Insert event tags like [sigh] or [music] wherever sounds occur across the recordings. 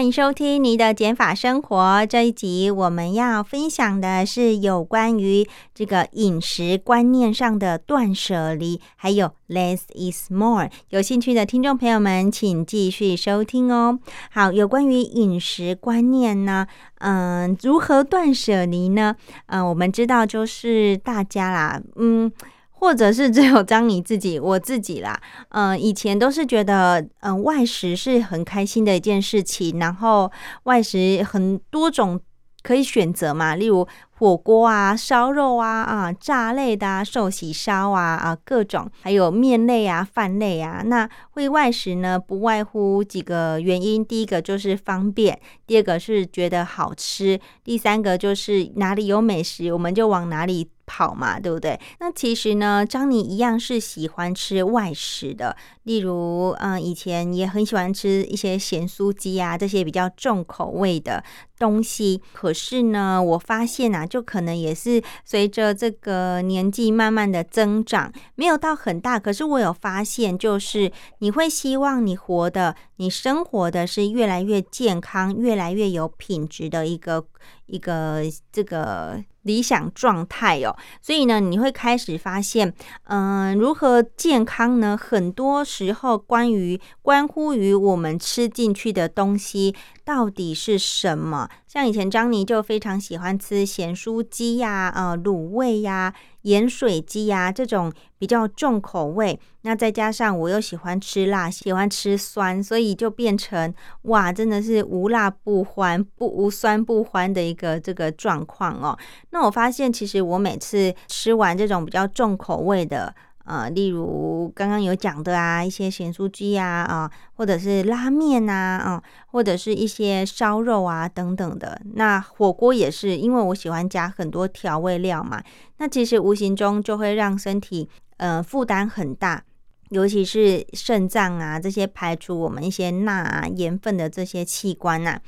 欢迎收听你的减法生活这一集，我们要分享的是有关于这个饮食观念上的断舍离，还有 less is more。有兴趣的听众朋友们，请继续收听哦。好，有关于饮食观念呢，嗯，如何断舍离呢？嗯，我们知道就是大家啦，嗯。或者是只有张你自己，我自己啦，嗯，以前都是觉得，嗯，外食是很开心的一件事情，然后外食很多种可以选择嘛，例如火锅啊、烧肉啊、啊炸类的啊、寿喜烧啊啊各种，还有面类啊、饭类啊。那会外食呢，不外乎几个原因，第一个就是方便，第二个是觉得好吃，第三个就是哪里有美食，我们就往哪里。跑嘛，对不对？那其实呢，张妮一样是喜欢吃外食的，例如，嗯，以前也很喜欢吃一些咸酥鸡啊，这些比较重口味的东西。可是呢，我发现啊，就可能也是随着这个年纪慢慢的增长，没有到很大，可是我有发现，就是你会希望你活的、你生活的是越来越健康、越来越有品质的一个一个这个。理想状态哦，所以呢，你会开始发现，嗯，如何健康呢？很多时候，关于关乎于我们吃进去的东西到底是什么。像以前张妮就非常喜欢吃咸酥鸡呀、呃卤味呀、盐水鸡呀这种比较重口味。那再加上我又喜欢吃辣，喜欢吃酸，所以就变成哇，真的是无辣不欢，不无酸不欢的一个这个状况哦。那我发现，其实我每次吃完这种比较重口味的。呃，例如刚刚有讲的啊，一些咸酥鸡啊，啊，或者是拉面呐，啊，或者是一些烧肉啊等等的。那火锅也是，因为我喜欢加很多调味料嘛，那其实无形中就会让身体呃负担很大。尤其是肾脏啊，这些排除我们一些钠啊、盐分的这些器官呐，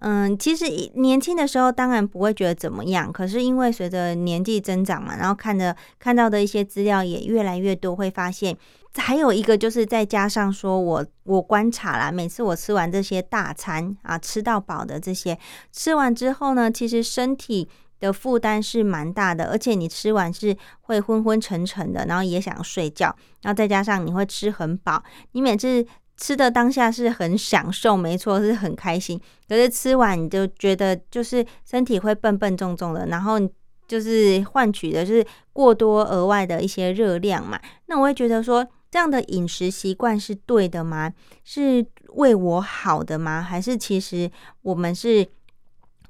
嗯，其实年轻的时候当然不会觉得怎么样，可是因为随着年纪增长嘛，然后看着看到的一些资料也越来越多，会发现还有一个就是再加上说我我观察啦，每次我吃完这些大餐啊，吃到饱的这些吃完之后呢，其实身体。的负担是蛮大的，而且你吃完是会昏昏沉沉的，然后也想睡觉，然后再加上你会吃很饱，你每次吃的当下是很享受，没错，是很开心。可是吃完你就觉得就是身体会笨笨重重的，然后就是换取的是过多额外的一些热量嘛。那我会觉得说，这样的饮食习惯是对的吗？是为我好的吗？还是其实我们是？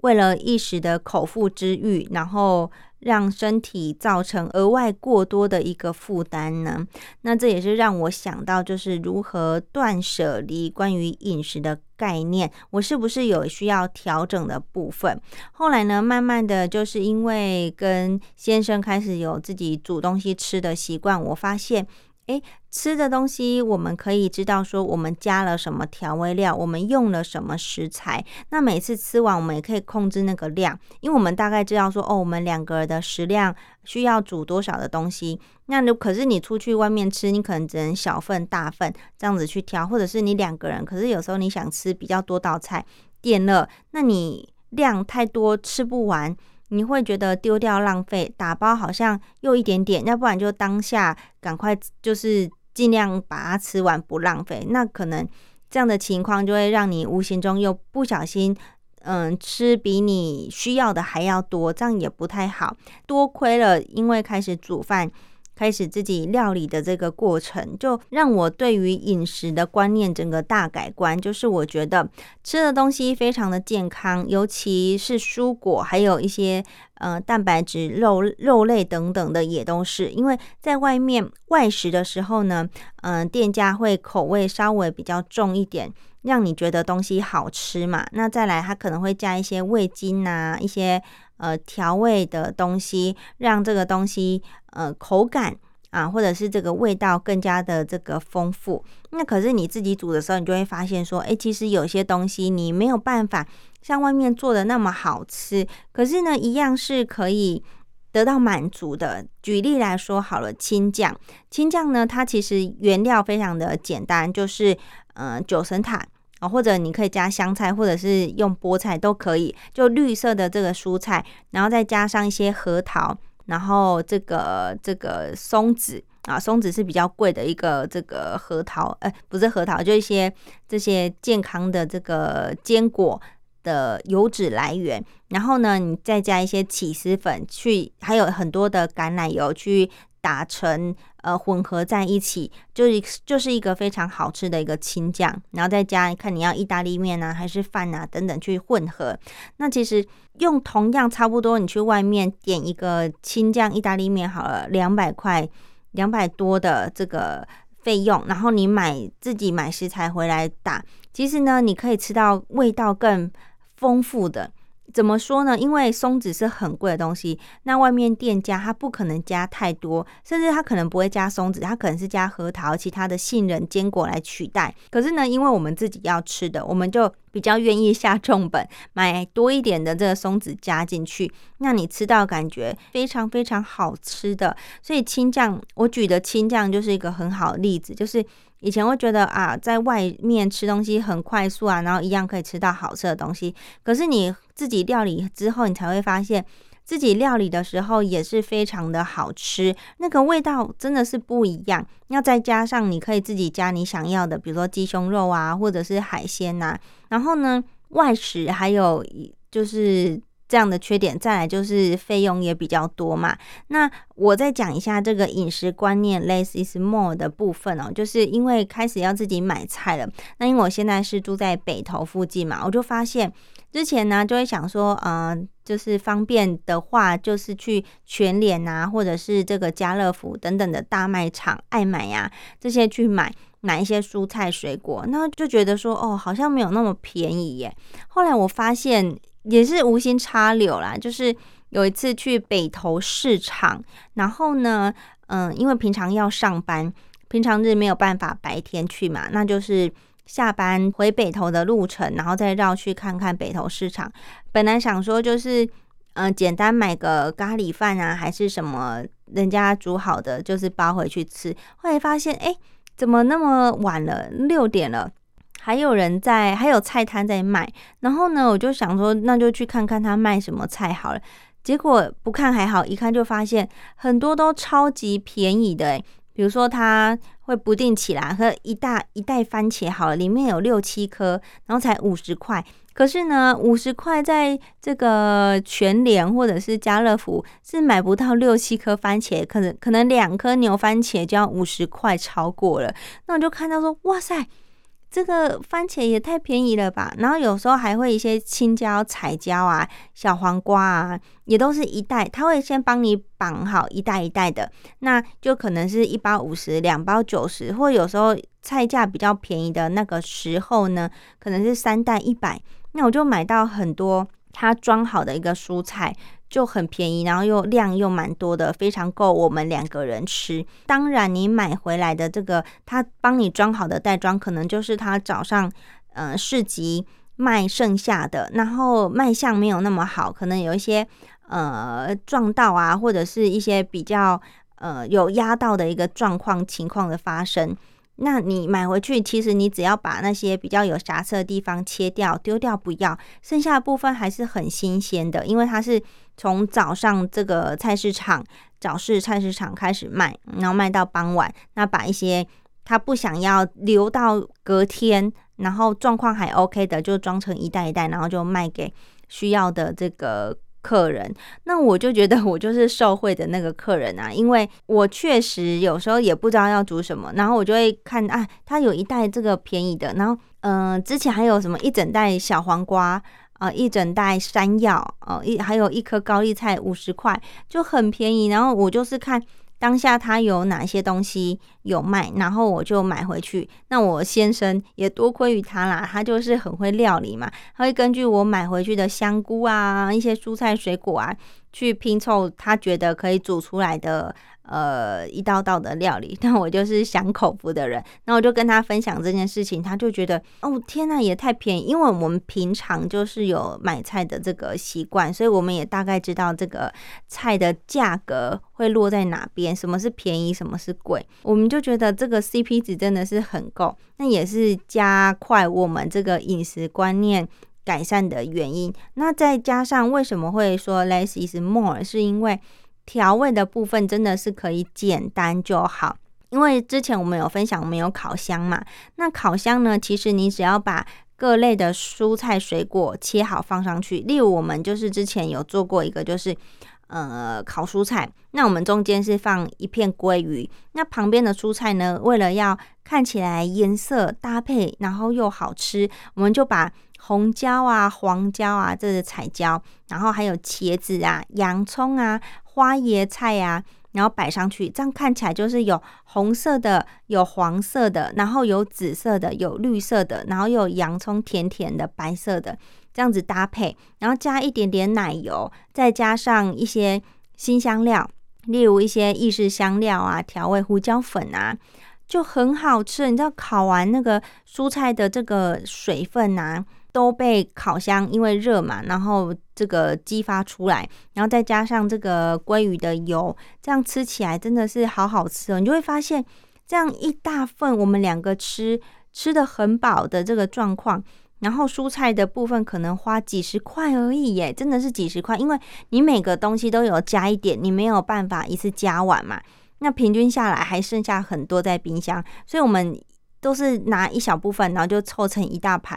为了一时的口腹之欲，然后让身体造成额外过多的一个负担呢？那这也是让我想到，就是如何断舍离关于饮食的概念，我是不是有需要调整的部分？后来呢，慢慢的就是因为跟先生开始有自己煮东西吃的习惯，我发现。诶，吃的东西我们可以知道说我们加了什么调味料，我们用了什么食材。那每次吃完，我们也可以控制那个量，因为我们大概知道说，哦，我们两个人的食量需要煮多少的东西。那如可是你出去外面吃，你可能只能小份、大份这样子去挑，或者是你两个人，可是有时候你想吃比较多道菜，电热，那你量太多吃不完。你会觉得丢掉浪费，打包好像又一点点，要不然就当下赶快就是尽量把它吃完，不浪费。那可能这样的情况就会让你无形中又不小心，嗯，吃比你需要的还要多，这样也不太好。多亏了，因为开始煮饭。开始自己料理的这个过程，就让我对于饮食的观念整个大改观。就是我觉得吃的东西非常的健康，尤其是蔬果，还有一些呃蛋白质、肉肉类等等的也都是。因为在外面外食的时候呢，嗯，店家会口味稍微比较重一点，让你觉得东西好吃嘛。那再来，它可能会加一些味精啊，一些。呃，调味的东西让这个东西呃口感啊，或者是这个味道更加的这个丰富。那可是你自己煮的时候，你就会发现说，哎，其实有些东西你没有办法像外面做的那么好吃，可是呢，一样是可以得到满足的。举例来说，好了，青酱，青酱呢，它其实原料非常的简单，就是呃九层塔。啊，或者你可以加香菜，或者是用菠菜都可以，就绿色的这个蔬菜，然后再加上一些核桃，然后这个这个松子啊，松子是比较贵的一个这个核桃，哎，不是核桃，就一些这些健康的这个坚果的油脂来源，然后呢，你再加一些起司粉去，还有很多的橄榄油去。打成呃混合在一起，就是就是一个非常好吃的一个青酱，然后再加看你要意大利面啊还是饭啊等等去混合。那其实用同样差不多，你去外面点一个青酱意大利面好了，两百块两百多的这个费用，然后你买自己买食材回来打，其实呢你可以吃到味道更丰富的。怎么说呢？因为松子是很贵的东西，那外面店家他不可能加太多，甚至他可能不会加松子，他可能是加核桃、其他的杏仁、坚果来取代。可是呢，因为我们自己要吃的，我们就比较愿意下重本，买多一点的这个松子加进去，那你吃到感觉非常非常好吃的。所以青酱，我举的青酱就是一个很好的例子，就是。以前会觉得啊，在外面吃东西很快速啊，然后一样可以吃到好吃的东西。可是你自己料理之后，你才会发现自己料理的时候也是非常的好吃，那个味道真的是不一样。要再加上你可以自己加你想要的，比如说鸡胸肉啊，或者是海鲜呐。然后呢，外食还有就是。这样的缺点，再来就是费用也比较多嘛。那我再讲一下这个饮食观念 “less is more” 的部分哦，就是因为开始要自己买菜了。那因为我现在是住在北投附近嘛，我就发现之前呢就会想说，呃，就是方便的话，就是去全联啊，或者是这个家乐福等等的大卖场、爱买呀这些去买买一些蔬菜水果，那就觉得说，哦，好像没有那么便宜耶。后来我发现。也是无心插柳啦，就是有一次去北投市场，然后呢，嗯，因为平常要上班，平常日没有办法白天去嘛，那就是下班回北投的路程，然后再绕去看看北投市场。本来想说就是，嗯，简单买个咖喱饭啊，还是什么人家煮好的，就是包回去吃。后来发现，哎，怎么那么晚了？六点了。还有人在，还有菜摊在卖。然后呢，我就想说，那就去看看他卖什么菜好了。结果不看还好，一看就发现很多都超级便宜的。比如说他会不定期啦，和一大一袋番茄好了，里面有六七颗，然后才五十块。可是呢，五十块在这个全联或者是家乐福是买不到六七颗番茄，可能可能两颗牛番茄就要五十块，超过了。那我就看到说，哇塞！这个番茄也太便宜了吧！然后有时候还会一些青椒、彩椒啊、小黄瓜啊，也都是一袋，他会先帮你绑好一袋一袋的，那就可能是一包五十，两包九十，或有时候菜价比较便宜的那个时候呢，可能是三袋一百，那我就买到很多它装好的一个蔬菜。就很便宜，然后又量又蛮多的，非常够我们两个人吃。当然，你买回来的这个他帮你装好的袋装，可能就是他早上呃市集卖剩下的，然后卖相没有那么好，可能有一些呃撞到啊，或者是一些比较呃有压到的一个状况情况的发生。那你买回去，其实你只要把那些比较有瑕疵的地方切掉、丢掉，不要，剩下的部分还是很新鲜的，因为它是从早上这个菜市场早市菜市场开始卖，然后卖到傍晚。那把一些他不想要留到隔天，然后状况还 OK 的，就装成一袋一袋，然后就卖给需要的这个客人，那我就觉得我就是受贿的那个客人啊，因为我确实有时候也不知道要煮什么，然后我就会看啊，他有一袋这个便宜的，然后嗯，之前还有什么一整袋小黄瓜啊，一整袋山药哦，一还有一颗高丽菜五十块，就很便宜，然后我就是看。当下它有哪些东西有卖，然后我就买回去。那我先生也多亏于他啦，他就是很会料理嘛，他会根据我买回去的香菇啊、一些蔬菜水果啊，去拼凑他觉得可以煮出来的。呃，一道道的料理，[laughs] 但我就是享口福的人。那我就跟他分享这件事情，他就觉得哦，天呐，也太便宜！因为我们平常就是有买菜的这个习惯，所以我们也大概知道这个菜的价格会落在哪边，什么是便宜，什么是贵。我们就觉得这个 CP 值真的是很够，那也是加快我们这个饮食观念改善的原因。那再加上为什么会说 less is more，是因为。调味的部分真的是可以简单就好，因为之前我们有分享，我们有烤箱嘛。那烤箱呢，其实你只要把各类的蔬菜水果切好放上去。例如，我们就是之前有做过一个，就是呃烤蔬菜。那我们中间是放一片鲑鱼，那旁边的蔬菜呢，为了要看起来颜色搭配，然后又好吃，我们就把红椒啊、黄椒啊，这是彩椒，然后还有茄子啊、洋葱啊。花椰菜啊，然后摆上去，这样看起来就是有红色的，有黄色的，然后有紫色的，有绿色的，然后有洋葱甜甜的白色的，这样子搭配，然后加一点点奶油，再加上一些新香料，例如一些意式香料啊，调味胡椒粉啊，就很好吃。你知道烤完那个蔬菜的这个水分啊。都被烤箱因为热嘛，然后这个激发出来，然后再加上这个鲑鱼的油，这样吃起来真的是好好吃哦！你就会发现，这样一大份我们两个吃吃的很饱的这个状况，然后蔬菜的部分可能花几十块而已耶，真的是几十块，因为你每个东西都有加一点，你没有办法一次加完嘛，那平均下来还剩下很多在冰箱，所以我们都是拿一小部分，然后就凑成一大盘。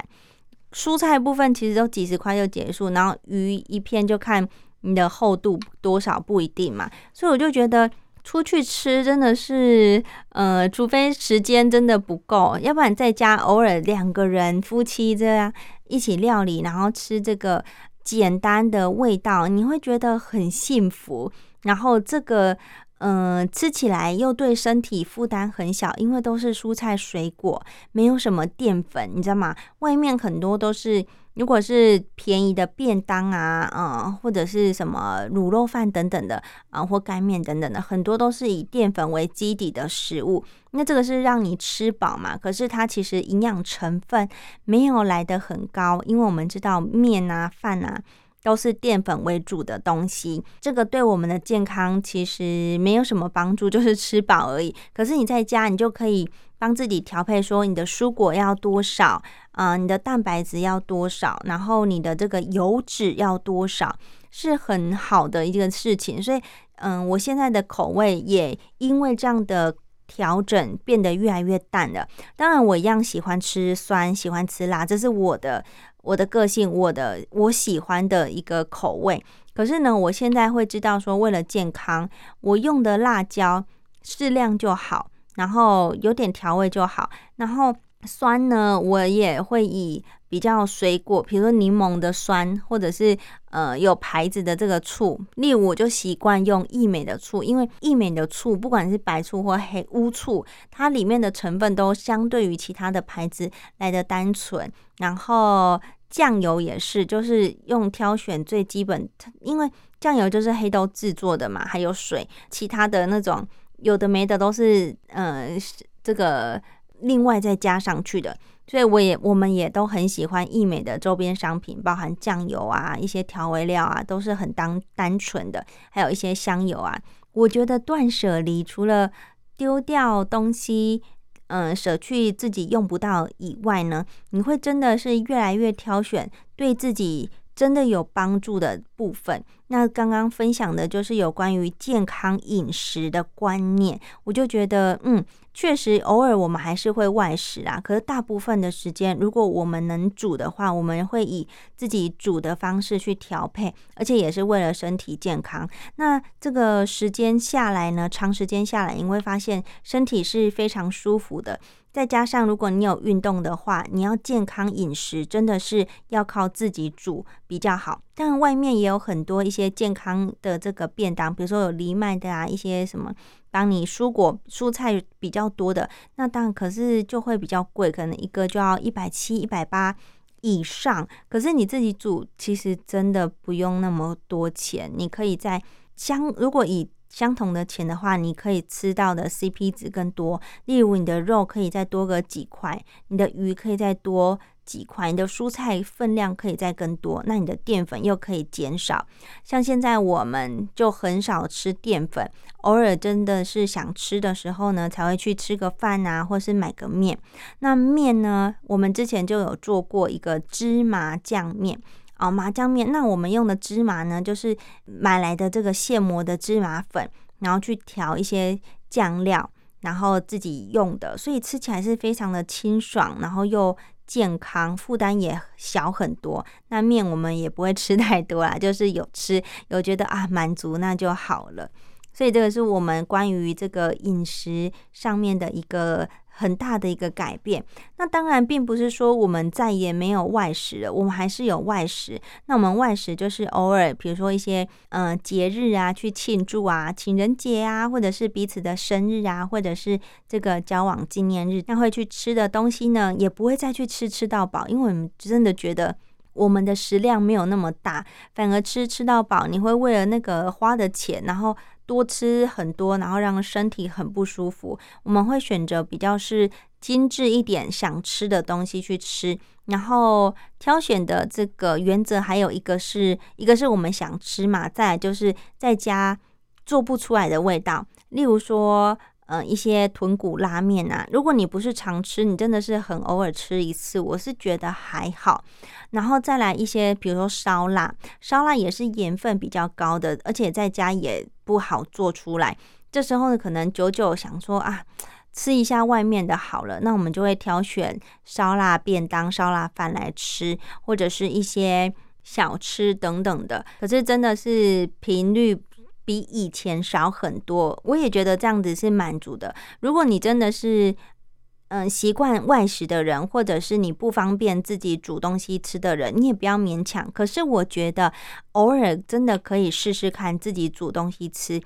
蔬菜部分其实都几十块就结束，然后鱼一片就看你的厚度多少不一定嘛，所以我就觉得出去吃真的是，呃，除非时间真的不够，要不然在家偶尔两个人夫妻这样一起料理，然后吃这个简单的味道，你会觉得很幸福，然后这个。嗯，吃起来又对身体负担很小，因为都是蔬菜水果，没有什么淀粉，你知道吗？外面很多都是，如果是便宜的便当啊，嗯，或者是什么卤肉饭等等的啊，或干面等等的，很多都是以淀粉为基底的食物。那这个是让你吃饱嘛？可是它其实营养成分没有来得很高，因为我们知道面啊、饭啊。都是淀粉为主的东西，这个对我们的健康其实没有什么帮助，就是 [laughs] 吃饱而已。可是你在家，你就可以帮自己调配，说你的蔬果要多少，啊，你的蛋白质要多少，然后你的这个油脂要多少，是很好的一个事情。所以，嗯，我现在的口味也因为这样的调整变得越来越淡了。当然，我一样喜欢吃酸，喜欢吃辣，这是我的。我的个性，我的我喜欢的一个口味，可是呢，我现在会知道说，为了健康，我用的辣椒适量就好，然后有点调味就好，然后。酸呢，我也会以比较水果，比如说柠檬的酸，或者是呃有牌子的这个醋。例如，我就习惯用益美的醋，因为益美的醋不管是白醋或黑乌醋，它里面的成分都相对于其他的牌子来的单纯。然后酱油也是，就是用挑选最基本，因为酱油就是黑豆制作的嘛，还有水，其他的那种有的没的都是呃这个。另外再加上去的，所以我也我们也都很喜欢易美的周边商品，包含酱油啊、一些调味料啊，都是很当单纯的，还有一些香油啊。我觉得断舍离除了丢掉东西，嗯，舍去自己用不到以外呢，你会真的是越来越挑选对自己真的有帮助的部分。那刚刚分享的就是有关于健康饮食的观念，我就觉得，嗯，确实偶尔我们还是会外食啊。可是大部分的时间，如果我们能煮的话，我们会以自己煮的方式去调配，而且也是为了身体健康。那这个时间下来呢，长时间下来，你会发现身体是非常舒服的。再加上，如果你有运动的话，你要健康饮食，真的是要靠自己煮比较好。但外面也有很多一些健康的这个便当，比如说有藜麦的啊，一些什么帮你蔬果蔬菜比较多的，那当然可是就会比较贵，可能一个就要一百七、一百八以上。可是你自己煮，其实真的不用那么多钱，你可以在相如果以相同的钱的话，你可以吃到的 CP 值更多。例如，你的肉可以再多个几块，你的鱼可以再多几块，你的蔬菜分量可以再更多，那你的淀粉又可以减少。像现在我们就很少吃淀粉，偶尔真的是想吃的时候呢，才会去吃个饭啊，或是买个面。那面呢，我们之前就有做过一个芝麻酱面。哦，麻酱面，那我们用的芝麻呢，就是买来的这个现磨的芝麻粉，然后去调一些酱料，然后自己用的，所以吃起来是非常的清爽，然后又健康，负担也小很多。那面我们也不会吃太多啦，[laughs] 就是有吃有觉得啊满足那就好了。所以这个是我们关于这个饮食上面的一个。很大的一个改变，那当然并不是说我们再也没有外食了，我们还是有外食。那我们外食就是偶尔，比如说一些嗯节日啊，去庆祝啊，情人节啊，或者是彼此的生日啊，或者是这个交往纪念日，那会去吃的东西呢，也不会再去吃吃到饱，因为我们真的觉得我们的食量没有那么大，反而吃吃到饱，你会为了那个花的钱，然后。多吃很多，然后让身体很不舒服。我们会选择比较是精致一点、想吃的东西去吃，然后挑选的这个原则还有一个是一个是我们想吃嘛，再就是在家做不出来的味道，例如说。嗯，一些豚骨拉面啊，如果你不是常吃，你真的是很偶尔吃一次，我是觉得还好。然后再来一些，比如说烧腊，烧腊也是盐分比较高的，而且在家也不好做出来。这时候呢，可能久久想说啊，吃一下外面的好了，那我们就会挑选烧腊便当、烧腊饭来吃，或者是一些小吃等等的。可是真的是频率。比以前少很多，我也觉得这样子是满足的。如果你真的是嗯习惯外食的人，或者是你不方便自己煮东西吃的人，你也不要勉强。可是我觉得偶尔真的可以试试看自己煮东西吃，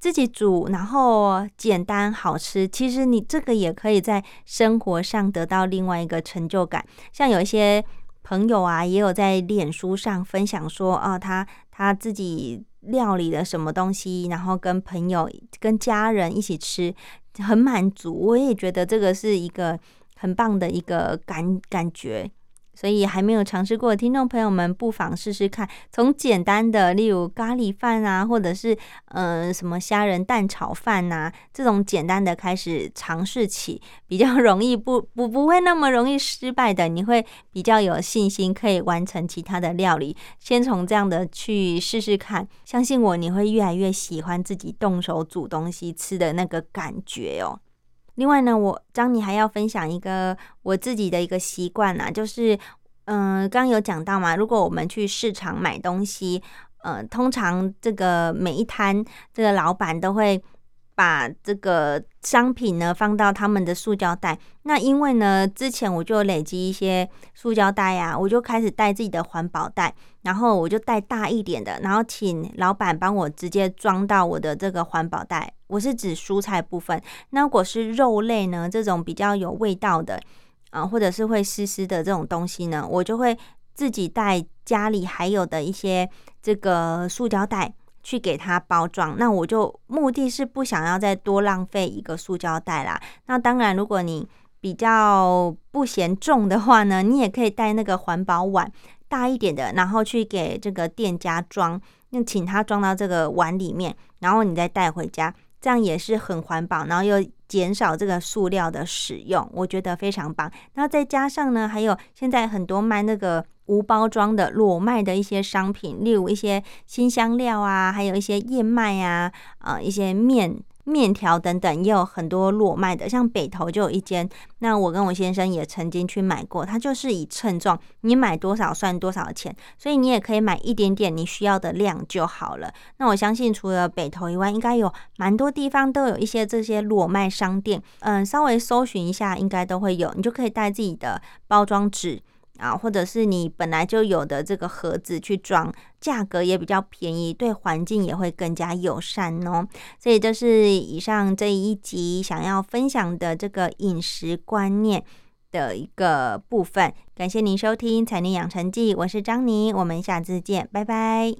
自己煮然后简单好吃。其实你这个也可以在生活上得到另外一个成就感。像有一些朋友啊，也有在脸书上分享说，啊，他他自己。料理了什么东西，然后跟朋友、跟家人一起吃，很满足。我也觉得这个是一个很棒的一个感感觉。所以还没有尝试过的听众朋友们，不妨试试看，从简单的，例如咖喱饭啊，或者是呃什么虾仁蛋炒饭呐，这种简单的开始尝试起，比较容易，不不不会那么容易失败的，你会比较有信心可以完成其他的料理。先从这样的去试试看，相信我，你会越来越喜欢自己动手煮东西吃的那个感觉哦。另外呢，我张你还要分享一个我自己的一个习惯啊，就是，嗯，刚有讲到嘛，如果我们去市场买东西，呃，通常这个每一摊这个老板都会。把这个商品呢放到他们的塑胶袋，那因为呢之前我就累积一些塑胶袋呀，我就开始带自己的环保袋，然后我就带大一点的，然后请老板帮我直接装到我的这个环保袋。我是指蔬菜部分，那如果是肉类呢，这种比较有味道的啊，或者是会湿湿的这种东西呢，我就会自己带家里还有的一些这个塑胶袋。去给它包装，那我就目的是不想要再多浪费一个塑胶袋啦。那当然，如果你比较不嫌重的话呢，你也可以带那个环保碗大一点的，然后去给这个店家装，那请他装到这个碗里面，然后你再带回家，这样也是很环保，然后又减少这个塑料的使用，我觉得非常棒。然后再加上呢，还有现在很多卖那个无包装的裸卖的一些商品，例如一些新香料啊，还有一些燕麦啊，呃，一些面。面条等等也有很多裸卖的，像北投就有一间。那我跟我先生也曾经去买过，它就是以称重，你买多少算多少钱，所以你也可以买一点点你需要的量就好了。那我相信除了北投以外，应该有蛮多地方都有一些这些裸卖商店。嗯，稍微搜寻一下，应该都会有，你就可以带自己的包装纸。啊，或者是你本来就有的这个盒子去装，价格也比较便宜，对环境也会更加友善哦。所以这是以上这一集想要分享的这个饮食观念的一个部分。感谢您收听《彩妮养成记》，我是张妮，我们下次见，拜拜。